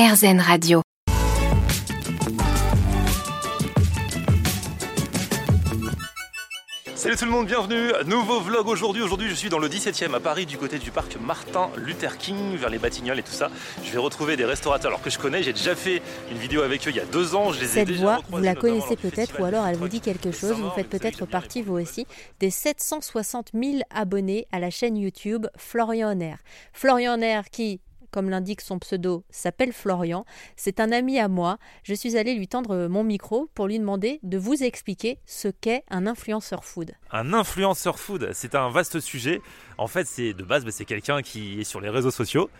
RZN Radio. Salut tout le monde, bienvenue. Nouveau vlog aujourd'hui. Aujourd'hui, je suis dans le 17e à Paris, du côté du parc Martin Luther King, vers les Batignolles et tout ça. Je vais retrouver des restaurateurs alors que je connais. J'ai déjà fait une vidéo avec eux il y a deux ans. Je les ai Cette déjà voix, vous la connaissez peut-être ou alors elle vous dit quelque chose. Vous faites peut-être partie vous aussi des 760 000 abonnés à la chaîne YouTube Florian Honner. Florian Honner qui, comme l'indique son pseudo, s'appelle Florian. C'est un ami à moi. Je suis allée lui tendre mon micro pour lui demander de vous expliquer ce qu'est un influenceur food. Un influenceur food, c'est un vaste sujet. En fait, c'est de base, bah, c'est quelqu'un qui est sur les réseaux sociaux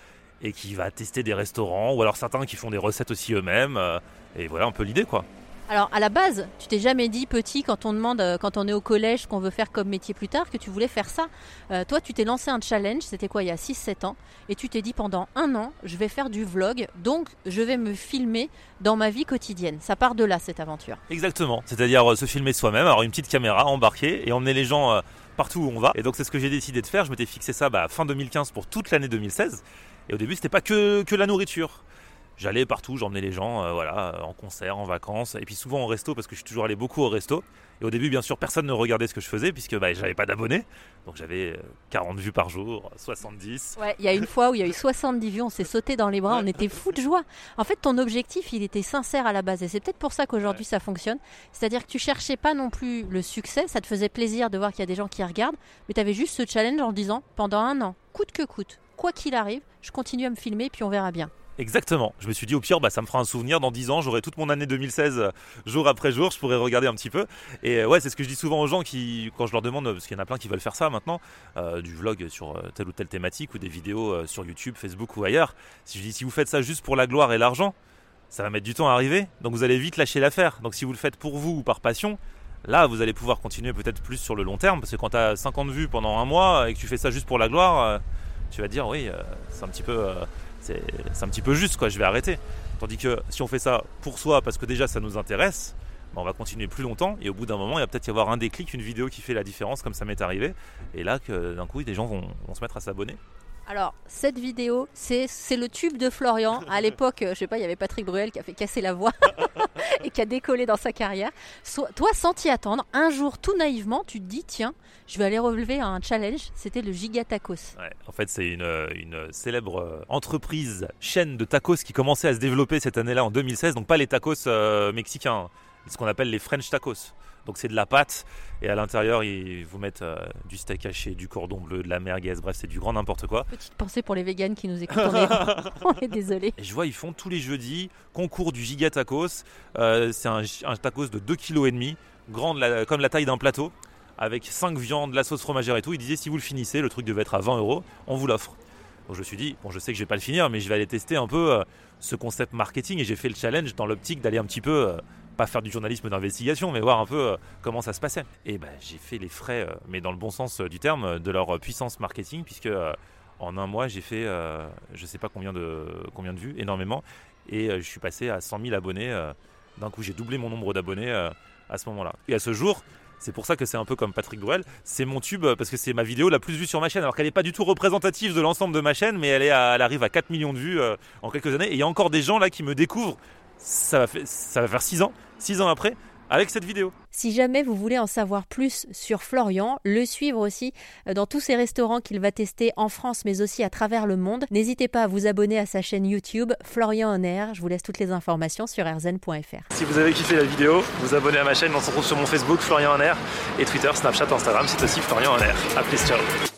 et qui va tester des restaurants ou alors certains qui font des recettes aussi eux-mêmes. euh, et voilà un peu l'idée quoi. Alors à la base, tu t'es jamais dit petit quand on demande, euh, quand on est au collège, qu'on veut faire comme métier plus tard, que tu voulais faire ça. Euh, toi, tu t'es lancé un challenge, c'était quoi, il y a 6-7 ans, et tu t'es dit pendant un an, je vais faire du vlog, donc je vais me filmer dans ma vie quotidienne. Ça part de là, cette aventure. Exactement, c'est-à-dire euh, se filmer soi-même, avoir une petite caméra embarquée et emmener les gens partout où on va. Et donc c'est ce que j'ai décidé de faire. Je m'étais fixé ça bah, fin 2015 pour toute l'année 2016. Et au début, c'était pas que, que la nourriture. J'allais partout, j'emmenais les gens, euh, voilà, euh, en concert, en vacances, et puis souvent en resto parce que je suis toujours allé beaucoup au resto. Et au début, bien sûr, personne ne regardait ce que je faisais puisque bah, j'avais pas d'abonnés, donc j'avais euh, 40 vues par jour, 70. Ouais, il y a une fois où il y a eu 70 vues, on s'est sauté dans les bras, on était fous de joie. En fait, ton objectif, il était sincère à la base, et c'est peut-être pour ça qu'aujourd'hui ça fonctionne. C'est-à-dire que tu cherchais pas non plus le succès, ça te faisait plaisir de voir qu'il y a des gens qui regardent, mais tu avais juste ce challenge en disant pendant un an, coûte que coûte, quoi qu'il arrive, je continue à me filmer, puis on verra bien. Exactement. Je me suis dit au pire, bah, ça me fera un souvenir. Dans 10 ans, j'aurai toute mon année 2016 euh, jour après jour. Je pourrai regarder un petit peu. Et euh, ouais, c'est ce que je dis souvent aux gens qui, quand je leur demande, parce qu'il y en a plein qui veulent faire ça maintenant, euh, du vlog sur euh, telle ou telle thématique ou des vidéos euh, sur YouTube, Facebook ou ailleurs. Si je dis si vous faites ça juste pour la gloire et l'argent, ça va mettre du temps à arriver. Donc vous allez vite lâcher l'affaire. Donc si vous le faites pour vous ou par passion, là vous allez pouvoir continuer peut-être plus sur le long terme. Parce que quand tu as 50 vues pendant un mois et que tu fais ça juste pour la gloire, euh, tu vas dire oui, euh, c'est un petit peu. C'est c'est un petit peu juste quoi, je vais arrêter. Tandis que si on fait ça pour soi, parce que déjà ça nous intéresse, bah, on va continuer plus longtemps et au bout d'un moment il va peut-être y avoir un déclic, une vidéo qui fait la différence comme ça m'est arrivé. Et là que d'un coup des gens vont, vont se mettre à s'abonner. Alors, cette vidéo, c'est le tube de Florian. À l'époque, je sais pas, il y avait Patrick Bruel qui a fait casser la voix et qui a décollé dans sa carrière. So- toi, sans t'y attendre, un jour, tout naïvement, tu te dis, tiens, je vais aller relever un challenge. C'était le Giga Tacos. Ouais, en fait c'est une, une célèbre euh, entreprise, chaîne de tacos qui commençait à se développer cette année-là en 2016. Donc pas les tacos euh, mexicains, ce qu'on appelle les French tacos. Donc c'est de la pâte et à l'intérieur ils vous mettent euh, du steak haché, du cordon bleu, de la merguez, bref c'est du grand n'importe quoi. Petite pensée pour les véganes qui nous écoutent. On est, on est désolé. Et je vois, ils font tous les jeudis concours du giga tacos. Euh, c'est un, un tacos de 2,5 kg, grand de la- comme la taille d'un plateau, avec 5 viandes, la sauce fromagère et tout. Ils disaient si vous le finissez, le truc devait être à 20 euros, on vous l'offre. Donc je me suis dit, bon, je sais que je vais pas le finir, mais je vais aller tester un peu euh, ce concept marketing et j'ai fait le challenge dans l'optique d'aller un petit peu, euh, pas faire du journalisme d'investigation, mais voir un peu euh, comment ça se passait. Et ben j'ai fait les frais, euh, mais dans le bon sens euh, du terme, de leur puissance marketing, puisque en un mois j'ai fait, je sais pas combien de, combien de vues, énormément, et je suis passé à 100 000 abonnés. D'un coup, j'ai doublé mon nombre d'abonnés à ce moment-là. Et à ce jour, c'est pour ça que c'est un peu comme Patrick Bruel. C'est mon tube parce que c'est ma vidéo la plus vue sur ma chaîne. Alors qu'elle n'est pas du tout représentative de l'ensemble de ma chaîne, mais elle, arrive à 4 millions de vues en quelques années. Et il y a encore des gens là qui me découvrent. Ça va, faire, ça va faire 6 ans, 6 ans après, avec cette vidéo. Si jamais vous voulez en savoir plus sur Florian, le suivre aussi euh, dans tous ces restaurants qu'il va tester en France mais aussi à travers le monde, n'hésitez pas à vous abonner à sa chaîne YouTube Florian On Air. Je vous laisse toutes les informations sur rzn.fr. Si vous avez kiffé la vidéo, vous abonnez à ma chaîne. On se retrouve sur mon Facebook, Florian en Air, et Twitter, Snapchat, Instagram. C'est aussi Florian en Air. A plus, ciao.